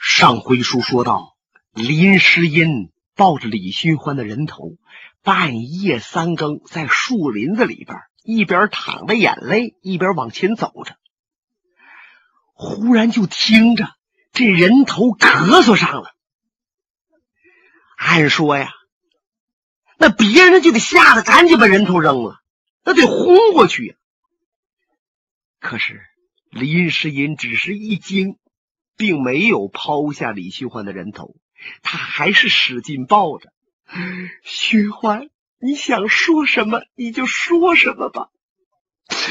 上回书说到，林诗音抱着李寻欢的人头，半夜三更在树林子里边，一边淌着眼泪，一边往前走着。忽然就听着这人头咳嗽上了。按说呀，那别人就得吓得赶紧把人头扔了，那得轰过去呀。可是林诗音只是一惊。并没有抛下李寻欢的人头，他还是使劲抱着。寻欢，你想说什么你就说什么吧。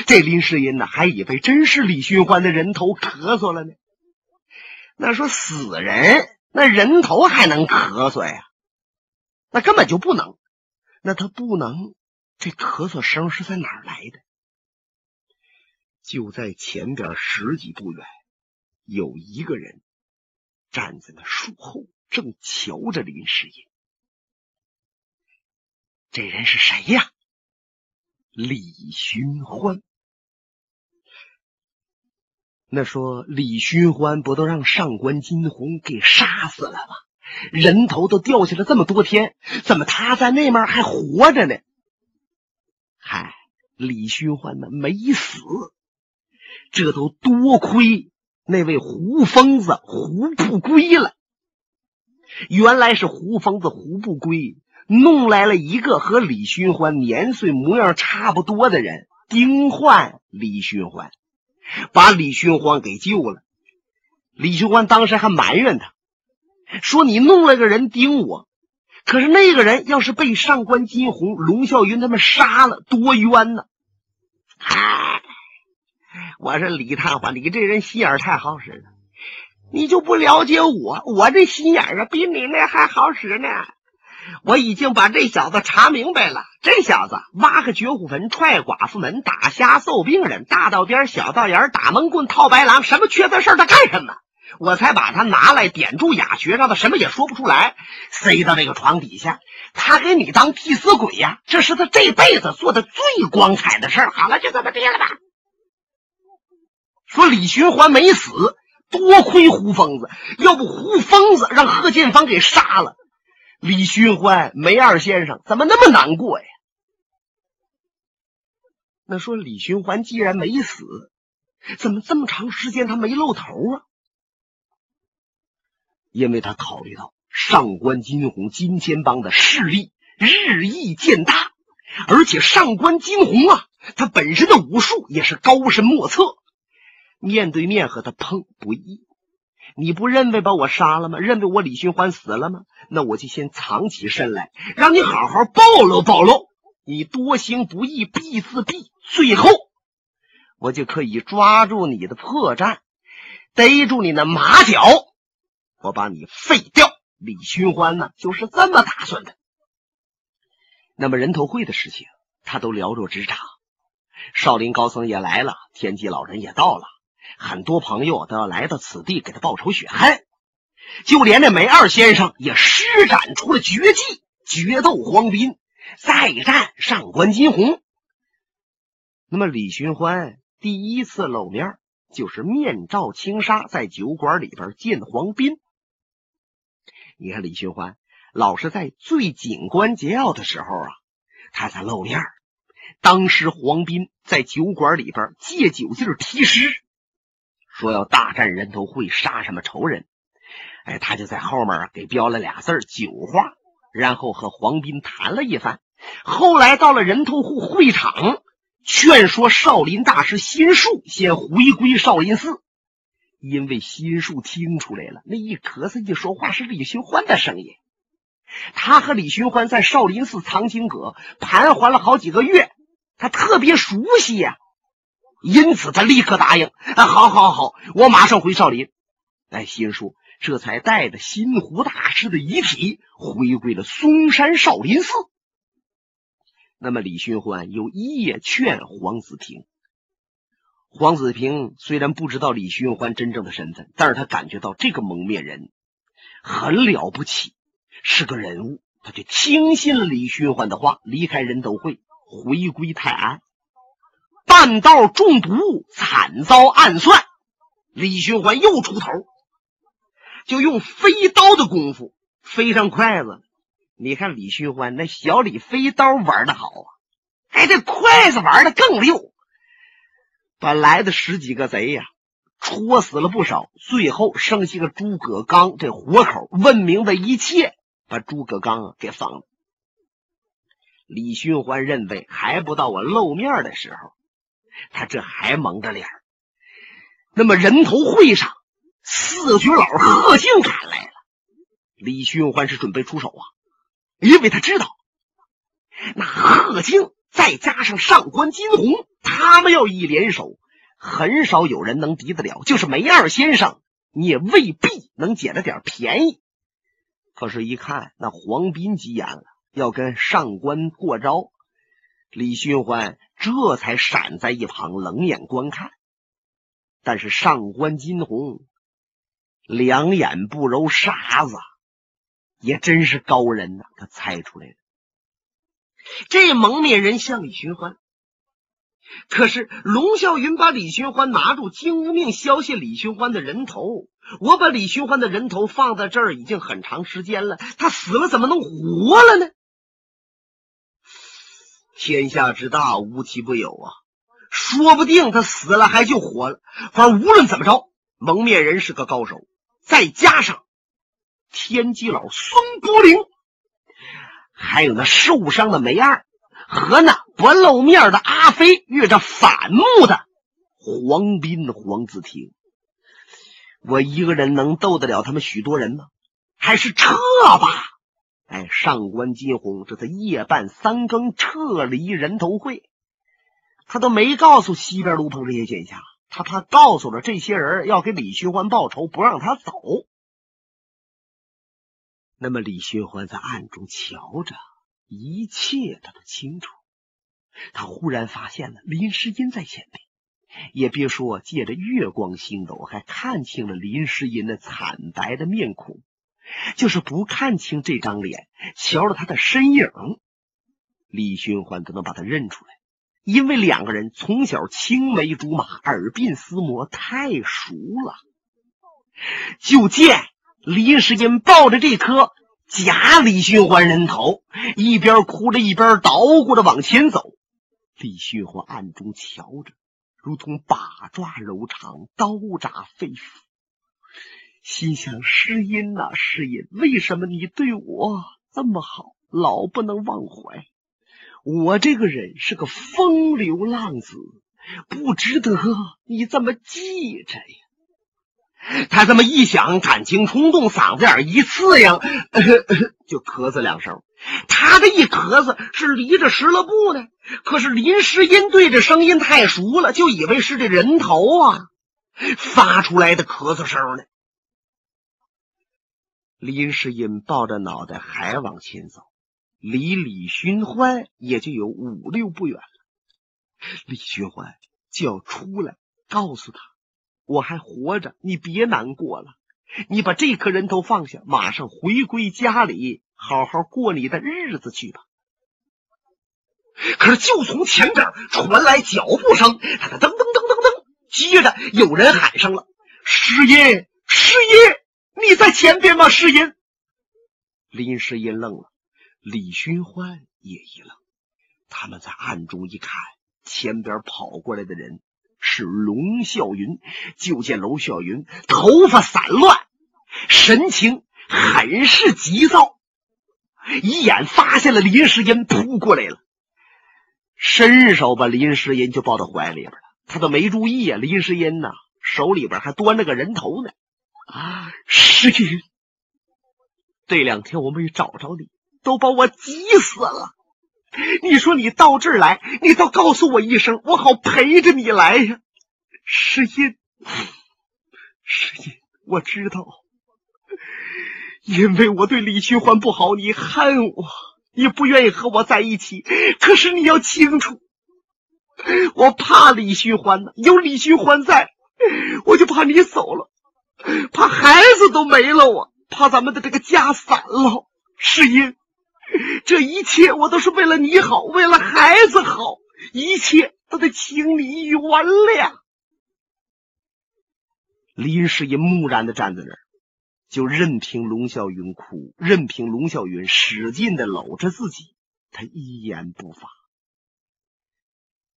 这林世英呢，还以为真是李寻欢的人头咳嗽了呢。那说死人，那人头还能咳嗽呀？那根本就不能。那他不能，这咳嗽声是在哪儿来的？就在前边十几步远。有一个人站在那树后，正瞧着林世英。这人是谁呀？李寻欢。那说李寻欢不都让上官金鸿给杀死了吗？人头都掉下来这么多天，怎么他在那面还活着呢？嗨，李寻欢呢没死，这都多亏。那位胡疯子胡不归了，原来是胡疯子胡不归弄来了一个和李寻欢年岁模样差不多的人，丁焕李寻欢，把李寻欢给救了。李寻欢当时还埋怨他，说：“你弄了个人盯我，可是那个人要是被上官金鸿、龙啸云他们杀了，多冤呢！” 我说李探花，你这人心眼太好使了，你就不了解我，我这心眼啊比你那还好使呢。我已经把这小子查明白了，这小子挖个绝户坟，踹寡妇门，打瞎揍病人，大道边小道沿打闷棍，套白狼，什么缺德事他干什么？我才把他拿来点住哑穴，让他什么也说不出来，塞到这个床底下。他给你当替死鬼呀？这是他这辈子做的最光彩的事儿。好了，就这么定了吧。说李寻欢没死，多亏胡疯子，要不胡疯子让贺建芳给杀了，李寻欢梅二先生怎么那么难过呀？那说李寻欢既然没死，怎么这么长时间他没露头啊？因为他考虑到上官金鸿金钱帮的势力日益渐大，而且上官金鸿啊，他本身的武术也是高深莫测。面对面和他碰不易，你不认为把我杀了吗？认为我李寻欢死了吗？那我就先藏起身来，让你好好暴露暴露。你多行不义必自毙，最后我就可以抓住你的破绽，逮住你那马脚，我把你废掉。李寻欢呢，就是这么打算的。那么人头会的事情，他都了若指掌。少林高僧也来了，天机老人也到了。很多朋友都要来到此地给他报仇雪恨，就连那梅二先生也施展出了绝技，决斗黄斌，再战上官金鸿。那么李寻欢第一次露面，就是面罩轻纱，在酒馆里边见黄斌。你看李寻欢老是在最紧关节要的时候啊，他才露面。当时黄斌在酒馆里边借酒劲提诗。说要大战人头会，杀什么仇人？哎，他就在后面给标了俩字酒话，然后和黄斌谈了一番。后来到了人头户会场，劝说少林大师心术先回归少林寺，因为心术听出来了，那一咳嗽一说话是李寻欢的声音。他和李寻欢在少林寺藏经阁盘桓了好几个月，他特别熟悉呀。因此，他立刻答应：“啊，好，好，好，我马上回少林。”哎，心术这才带着新湖大师的遗体回归了嵩山少林寺。那么，李寻欢又一夜劝黄子平。黄子平虽然不知道李寻欢真正的身份，但是他感觉到这个蒙面人很了不起，是个人物，他就听信了李寻欢的话，离开人头会，回归泰安。半道中毒，惨遭暗算。李寻欢又出头，就用飞刀的功夫飞上筷子。你看李寻欢那小李飞刀玩的好啊，哎，这筷子玩的更溜，把来的十几个贼呀戳死了不少，最后剩下个诸葛刚这活口，问明白一切，把诸葛刚啊给放了。李寻欢认为还不到我露面的时候，他这还蒙着脸那么人头会上，四绝老贺静赶来了，李寻欢是准备出手啊。因为他知道，那贺静再加上上官金鸿，他们要一联手，很少有人能敌得了。就是梅二先生，你也未必能捡着点便宜。可是，一看那黄斌急眼了，要跟上官过招，李寻欢这才闪在一旁冷眼观看。但是上官金鸿两眼不揉沙子。也真是高人呐！他猜出来了，这蒙面人像李寻欢。可是龙啸云把李寻欢拿住，金无命削下李寻欢的人头。我把李寻欢的人头放在这儿已经很长时间了，他死了怎么能活了呢？天下之大，无奇不有啊！说不定他死了还就活了。反正无论怎么着，蒙面人是个高手，再加上……天机老孙伯龄，还有那受伤的梅二和那不露面的阿飞，遇着反目的黄斌、黄子庭，我一个人能斗得了他们许多人吗？还是撤吧！哎，上官金鸿这才夜半三更撤离人头会，他都没告诉西边卢鹏这些剑侠，他怕告诉了这些人要给李寻欢报仇，不让他走。那么李寻欢在暗中瞧着，一切他都清楚。他忽然发现了林诗音在前面，也别说借着月光星斗，还看清了林诗音那惨白的面孔。就是不看清这张脸，瞧着他的身影，李寻欢都能把他认出来，因为两个人从小青梅竹马，耳鬓厮磨，太熟了。就见。林世英抱着这颗假李寻欢人头，一边哭着一边捣鼓着往前走。李寻欢暗中瞧着，如同把抓柔肠，刀扎肺腑，心想：诗音呐，诗音，为什么你对我这么好，老不能忘怀？我这个人是个风流浪子，不值得你这么记着呀。他这么一想，感情冲动，嗓子眼一刺痒，就咳嗽两声。他这一咳嗽是离着十了步呢，可是林诗音对这声音太熟了，就以为是这人头啊发出来的咳嗽声呢。林诗音抱着脑袋还往前走，离李寻欢也就有五六步远了。李寻欢就要出来告诉他。我还活着，你别难过了。你把这颗人头放下，马上回归家里，好好过你的日子去吧。可是，就从前边传来脚步声，他噔噔噔噔噔，接着有人喊上了：“师爷，师爷，你在前边吗？”师爷，林诗音愣了，李寻欢也一愣。他们在暗中一看，前边跑过来的人。是龙啸云，就见龙啸云头发散乱，神情很是急躁，一眼发现了林诗音扑过来了，伸手把林诗音就抱到怀里边了。他都没注意啊，林诗音呐，手里边还端着个人头呢。啊，诗音，这两天我没找着你，都把我急死了。你说你到这儿来，你倒告诉我一声，我好陪着你来呀。诗音，诗音，我知道，因为我对李寻欢不好，你恨我，你不愿意和我在一起。可是你要清楚，我怕李寻欢呢，有李寻欢在，我就怕你走了，怕孩子都没了，我怕咱们的这个家散了。世英。这一切我都是为了你好，为了孩子好，一切都得请你原谅。林世英木然的站在那儿，就任凭龙啸云哭，任凭龙啸云使劲的搂着自己，他一言不发。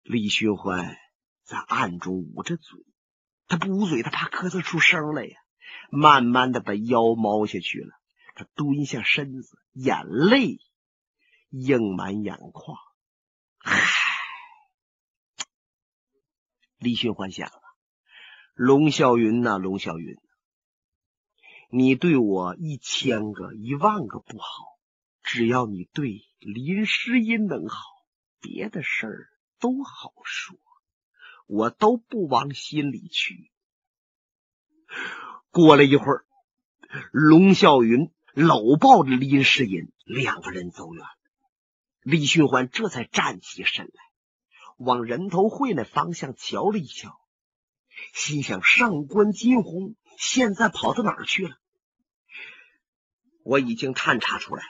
李寻欢在暗中捂着嘴，他不捂嘴，他怕咳嗽出声来呀。慢慢的把腰猫下去了，他蹲下身子，眼泪映满眼眶。唉，李寻欢想了，龙啸云呐，龙啸云。你对我一千个、一万个不好，只要你对林诗音能好，别的事儿都好说，我都不往心里去。过了一会儿，龙啸云搂抱着林诗音，两个人走远了。李寻欢这才站起身来，往人头会那方向瞧了一瞧，心想：上官金鸿。现在跑到哪儿去了？我已经探查出来，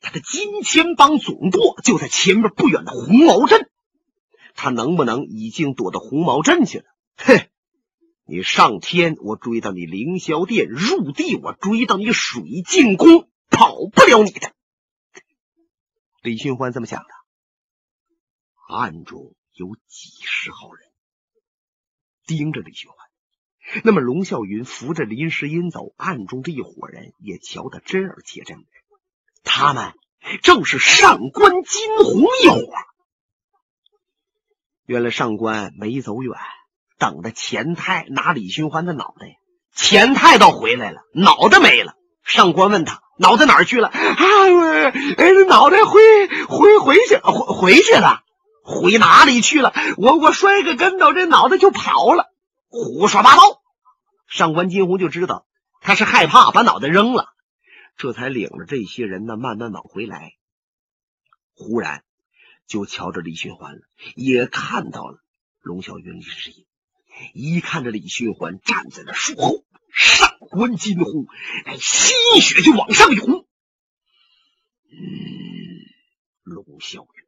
他的金钱帮总舵就在前面不远的红毛镇。他能不能已经躲到红毛镇去了？哼！你上天，我追到你凌霄殿；入地，我追到你水晶宫，跑不了你的。李寻欢这么想的。暗中有几十号人盯着李寻欢。那么，龙啸云扶着林诗音走，暗中这一伙人也瞧得真而且真。他们正是上官金鸿一伙。原来上官没走远，等着钱太拿李寻欢的脑袋。钱太倒回来了，脑袋没了。上官问他脑袋哪儿去了？啊，哎，脑袋回回回去回回去了，回哪里去了？我我摔个跟头，这脑袋就跑了。胡说八道！上官金鸿就知道他是害怕，把脑袋扔了，这才领着这些人呢慢慢往回来。忽然就瞧着李寻欢了，也看到了龙啸云、李世英。一看着李寻欢站在那树后，上官金鸿哎，心血就往上涌。嗯，龙啸云。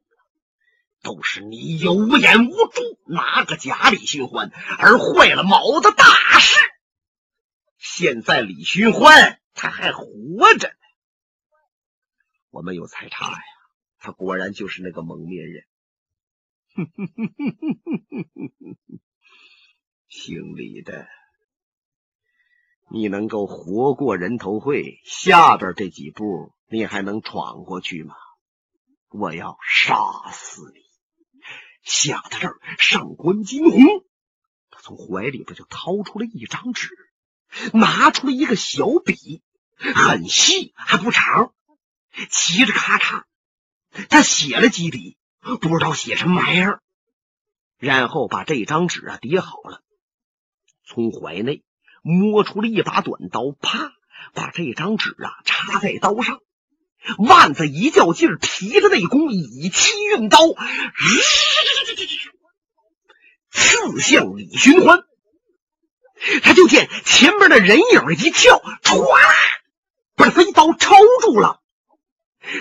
都是你有眼无珠，拿个假李寻欢，而坏了某的大事。现在李寻欢他还活着呢，我们有财差呀，他果然就是那个蒙面人。姓李的，你能够活过人头会，下边这几步你还能闯过去吗？我要杀死你！想到这儿，上官金鸿他从怀里边就掏出了一张纸，拿出了一个小笔，很细还不长，嘁着咔嚓，他写了几笔，不知道写什么玩意儿，然后把这张纸啊叠好了，从怀内摸出了一把短刀，啪，把这张纸啊插在刀上。腕子一较劲儿，提着内弓，以气运刀，刺向李寻欢。他就见前边的人影一跳，唰，把飞刀抽住了。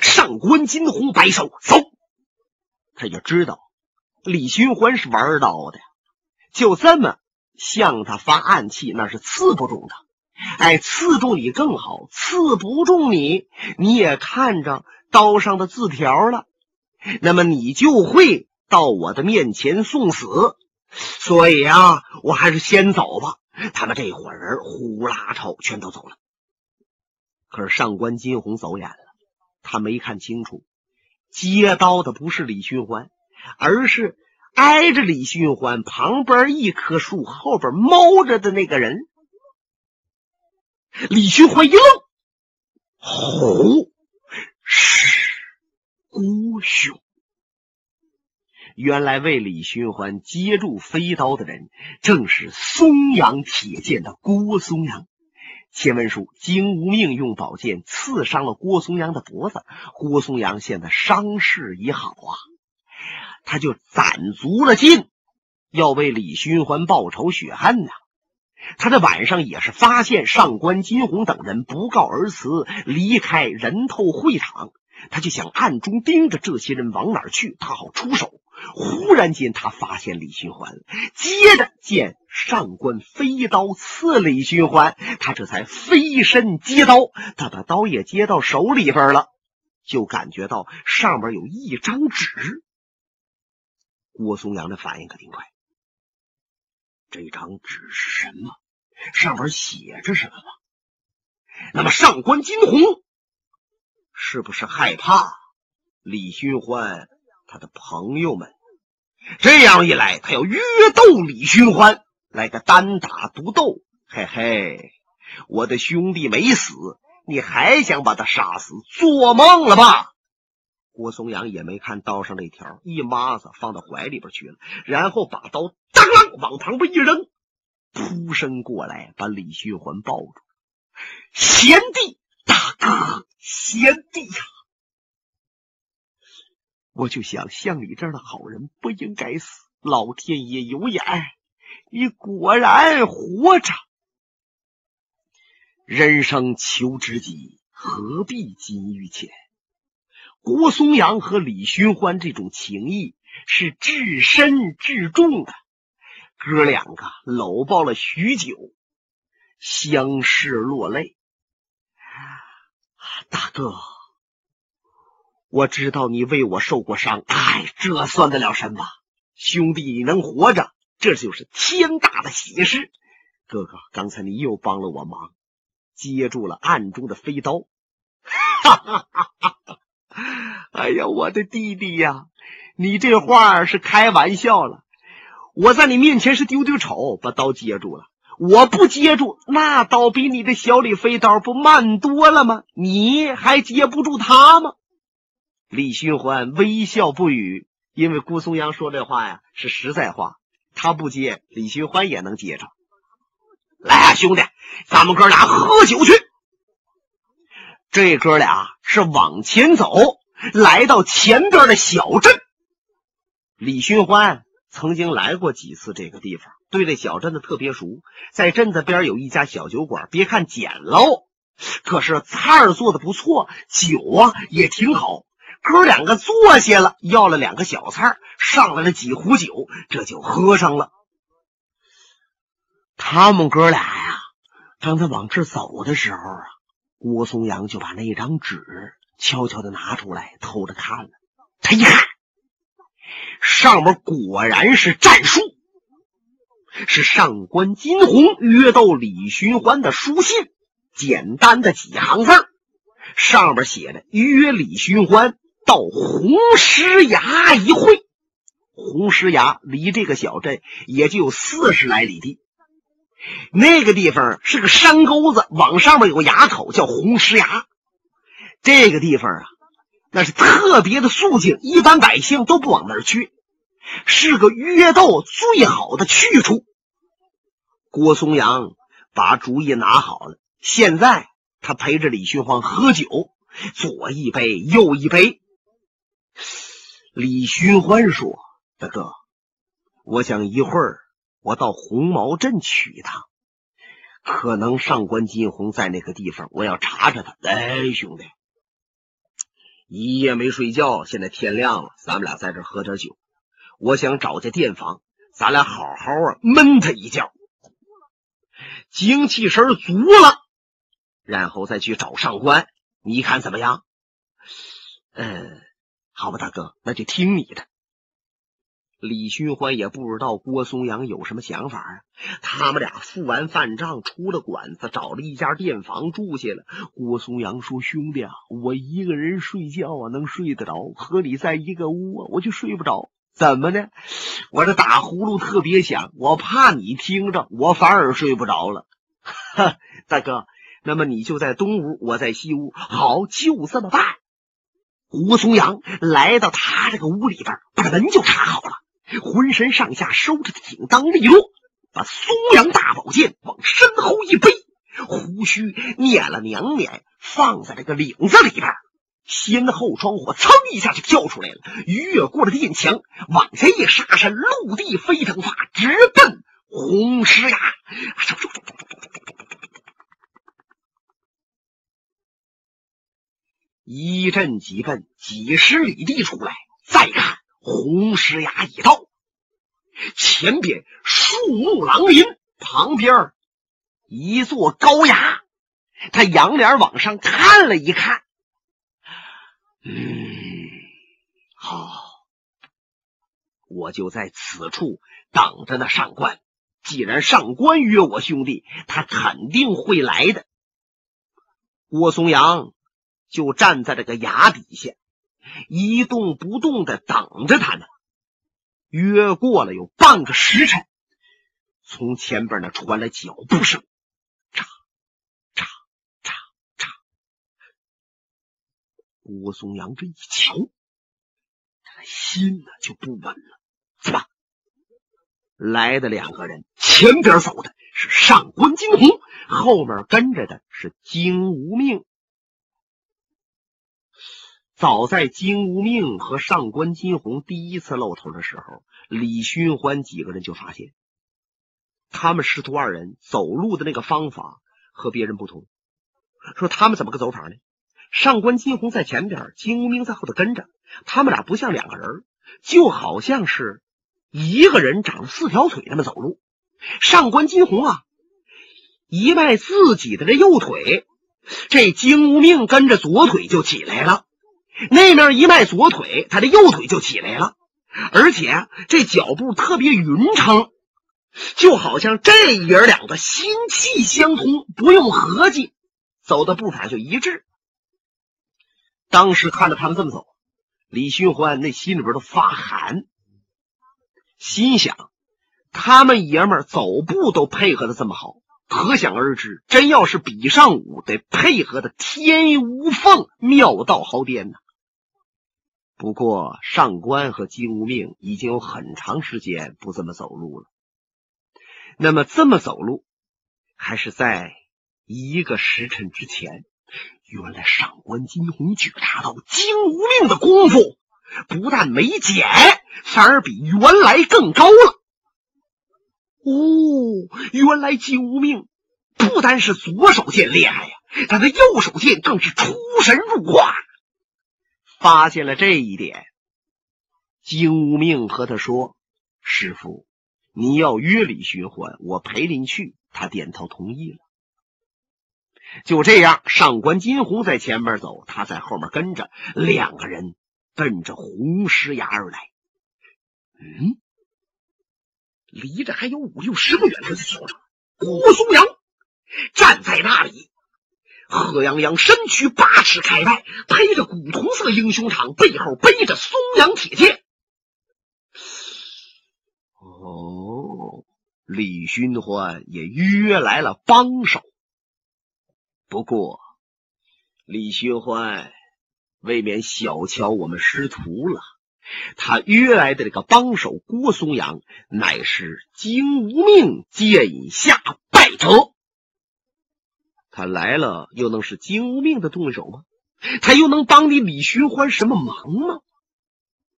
上官金鸿摆手走，他就知道李寻欢是玩刀的，就这么向他发暗器，那是刺不中他。哎，刺中你更好，刺不中你，你也看着刀上的字条了，那么你就会到我的面前送死。所以啊，我还是先走吧。他们这伙人呼啦超全都走了。可是上官金鸿走眼了，他没看清楚，接刀的不是李寻欢，而是挨着李寻欢旁边一棵树后边猫着的那个人。李寻欢一愣，吼，是郭雄。原来为李寻欢接住飞刀的人，正是松阳铁剑的郭松阳。前文书金无命用宝剑刺伤了郭松阳的脖子，郭松阳现在伤势已好啊，他就攒足了劲，要为李寻欢报仇雪恨呢。他在晚上也是发现上官金鸿等人不告而辞，离开人头会场，他就想暗中盯着这些人往哪去，他好出手。忽然间，他发现李寻欢，接着见上官飞刀刺李寻欢，他这才飞身接刀，他把刀也接到手里边了，就感觉到上面有一张纸。郭松阳的反应可挺快，这张纸是什么？上面写着什么吗？那么上官金鸿是不是害怕李寻欢他的朋友们？这样一来，他要约斗李寻欢。来个单打独斗，嘿嘿，我的兄弟没死，你还想把他杀死？做梦了吧！郭松阳也没看刀上那条，一抹子放到怀里边去了，然后把刀当啷往旁边一扔，扑身过来把李寻欢抱住。贤弟，大哥，贤弟呀！我就想，像你这样的好人不应该死，老天爷有眼。你果然活着。人生求知己，何必金玉钱？郭松阳和李寻欢这种情谊是至深至重的，哥两个搂抱了许久，相视落泪。大哥，我知道你为我受过伤，哎，这算得了什么？兄弟你能活着。这就是天大的喜事，哥哥，刚才你又帮了我忙，接住了暗中的飞刀。哈哈哈哈哈！哎呀，我的弟弟呀，你这话是开玩笑了。我在你面前是丢丢丑，把刀接住了。我不接住，那刀比你的小李飞刀不慢多了吗？你还接不住他吗？李寻欢微笑不语，因为顾松阳说这话呀是实在话。他不接，李寻欢也能接着。来啊，兄弟，咱们哥俩喝酒去。这哥俩是往前走，来到前边的小镇。李寻欢曾经来过几次这个地方，对这小镇子特别熟。在镇子边有一家小酒馆，别看简陋，可是菜做的不错，酒啊也挺好。哥两个坐下了，要了两个小菜，上来了几壶酒，这就喝上了。他们哥俩呀，刚才往这走的时候啊，郭松阳就把那张纸悄悄的拿出来，偷着看了。他一看，上面果然是战书，是上官金鸿约斗李寻欢的书信，简单的几行字上面写着约李寻欢。到红石崖一会，红石崖离这个小镇也就有四十来里地。那个地方是个山沟子，往上面有个崖口，叫红石崖。这个地方啊，那是特别的肃静，一般百姓都不往那儿去，是个约斗最好的去处。郭松阳把主意拿好了，现在他陪着李寻欢喝酒，左一杯，右一杯。李寻欢说：“大哥，我想一会儿我到红毛镇取他，可能上官金虹在那个地方，我要查查他。哎，兄弟，一夜没睡觉，现在天亮了，咱们俩在这喝点酒。我想找家店房，咱俩好好啊闷他一觉，精气神足了，然后再去找上官。你看怎么样？嗯。”好吧，大哥，那就听你的。李寻欢也不知道郭松阳有什么想法啊。他们俩付完饭账，出了馆子，找了一家店房住下了。郭松阳说：“兄弟啊，我一个人睡觉啊，能睡得着；和你在一个屋啊，我就睡不着。怎么呢？我这打呼噜特别响，我怕你听着，我反而睡不着了。哈，大哥，那么你就在东屋，我在西屋。好，就这么办。”胡松阳来到他这个屋里边，把门就插好了，浑身上下收拾的挺当利落，把松阳大宝剑往身后一背，胡须捻了两捻，放在这个领子里边，先后窗户噌一下就跳出来了，越过了殿墙，往下一杀，是陆地飞腾法，直奔红石崖。一阵几奔，几十里地出来，再看红石崖已到。前边树木狼林，旁边一座高崖。他仰脸往上看了一看，嗯，好，我就在此处等着那上官。既然上官约我兄弟，他肯定会来的。郭松阳就站在这个崖底下，一动不动的等着他呢。约过了有半个时辰，从前边呢传来脚步声。郭松阳这一瞧，他心呢就不稳了。怎么来的两个人？前边走的是上官金鸿，后面跟着的是金无命。早在金无命和上官金鸿第一次露头的时候，李寻欢几个人就发现，他们师徒二人走路的那个方法和别人不同。说他们怎么个走法呢？上官金鸿在前边，金无命在后头跟着。他们俩不像两个人，就好像是一个人长了四条腿那么走路。上官金鸿啊，一迈自己的这右腿，这金无命跟着左腿就起来了；那面一迈左腿，他的右腿就起来了。而且这脚步特别匀称，就好像这爷俩的心气相通，不用合计，走的步伐就一致。当时看着他们这么走，李寻欢那心里边都发寒，心想：他们爷们走步都配合的这么好，可想而知，真要是比上武，得配合的天衣无缝、妙到毫巅呢。不过上官和金无命已经有很长时间不这么走路了，那么这么走路，还是在一个时辰之前。原来上官金鸿觉察到金无命的功夫不但没减，反而比原来更高了。哦，原来金无命不单是左手剑厉害呀，他的右手剑更是出神入化。发现了这一点，金无命和他说：“师傅，你要约李寻欢，我陪您去。”他点头同意了。就这样，上官金鸿在前面走，他在后面跟着，两个人奔着红石崖而来。嗯，离着还有五六十个远，他就瞧着郭松阳站在那里，贺阳阳身躯八尺开外，披着古铜色英雄氅，背后背着松阳铁剑。哦，李寻欢也约来了帮手。不过，李寻欢未免小瞧我们师徒了。他约来的这个帮手郭松阳，乃是金无命剑下败者。他来了，又能是金无命的动手吗？他又能帮你李寻欢什么忙吗？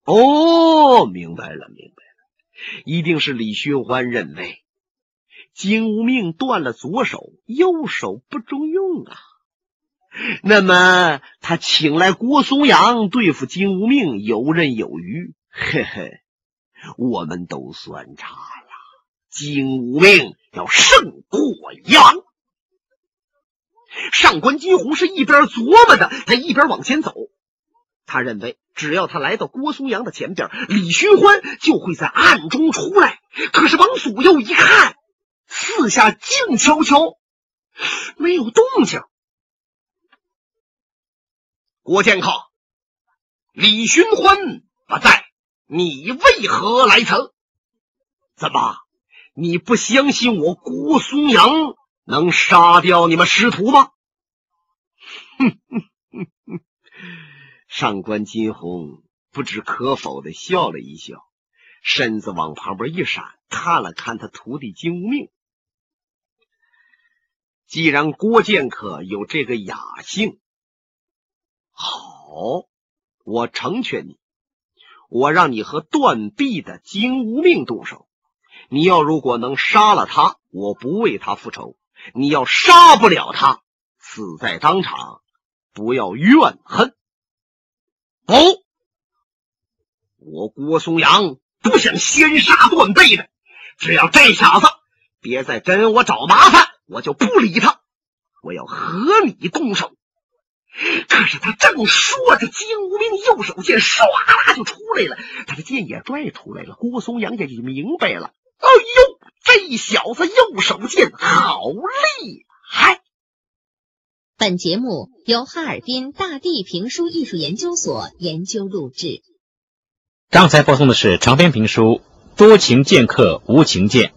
哦，明白了，明白了，一定是李寻欢认为。金无命断了左手，右手不中用啊。那么他请来郭松阳对付金无命，游刃有余。嘿嘿，我们都算差了。金无命要胜过杨。上官金鸿是一边琢磨着，他一边往前走。他认为，只要他来到郭松阳的前边，李寻欢就会在暗中出来。可是往左右一看。四下静悄悄，没有动静。郭剑客，李寻欢不在，你为何来此？怎么，你不相信我郭松阳能杀掉你们师徒吗？哼哼哼哼！上官金鸿不知可否的笑了一笑，身子往旁边一闪，看了看他徒弟金无命。既然郭剑客有这个雅兴，好，我成全你。我让你和断臂的金无命动手。你要如果能杀了他，我不为他复仇；你要杀不了他，死在当场，不要怨恨。不，我郭松阳不想先杀断背的。只要这小子别再跟我找麻烦，我就不理他。我要和你动手。可是他正说着，金无名右手剑唰啦就出来了，他的剑也拽出来了。郭松阳也就明白了，哎呦，这小子右手剑好厉害！本节目由哈尔滨大地评书艺术研究所研究录制。刚才播送的是长篇评书《多情剑客无情剑》，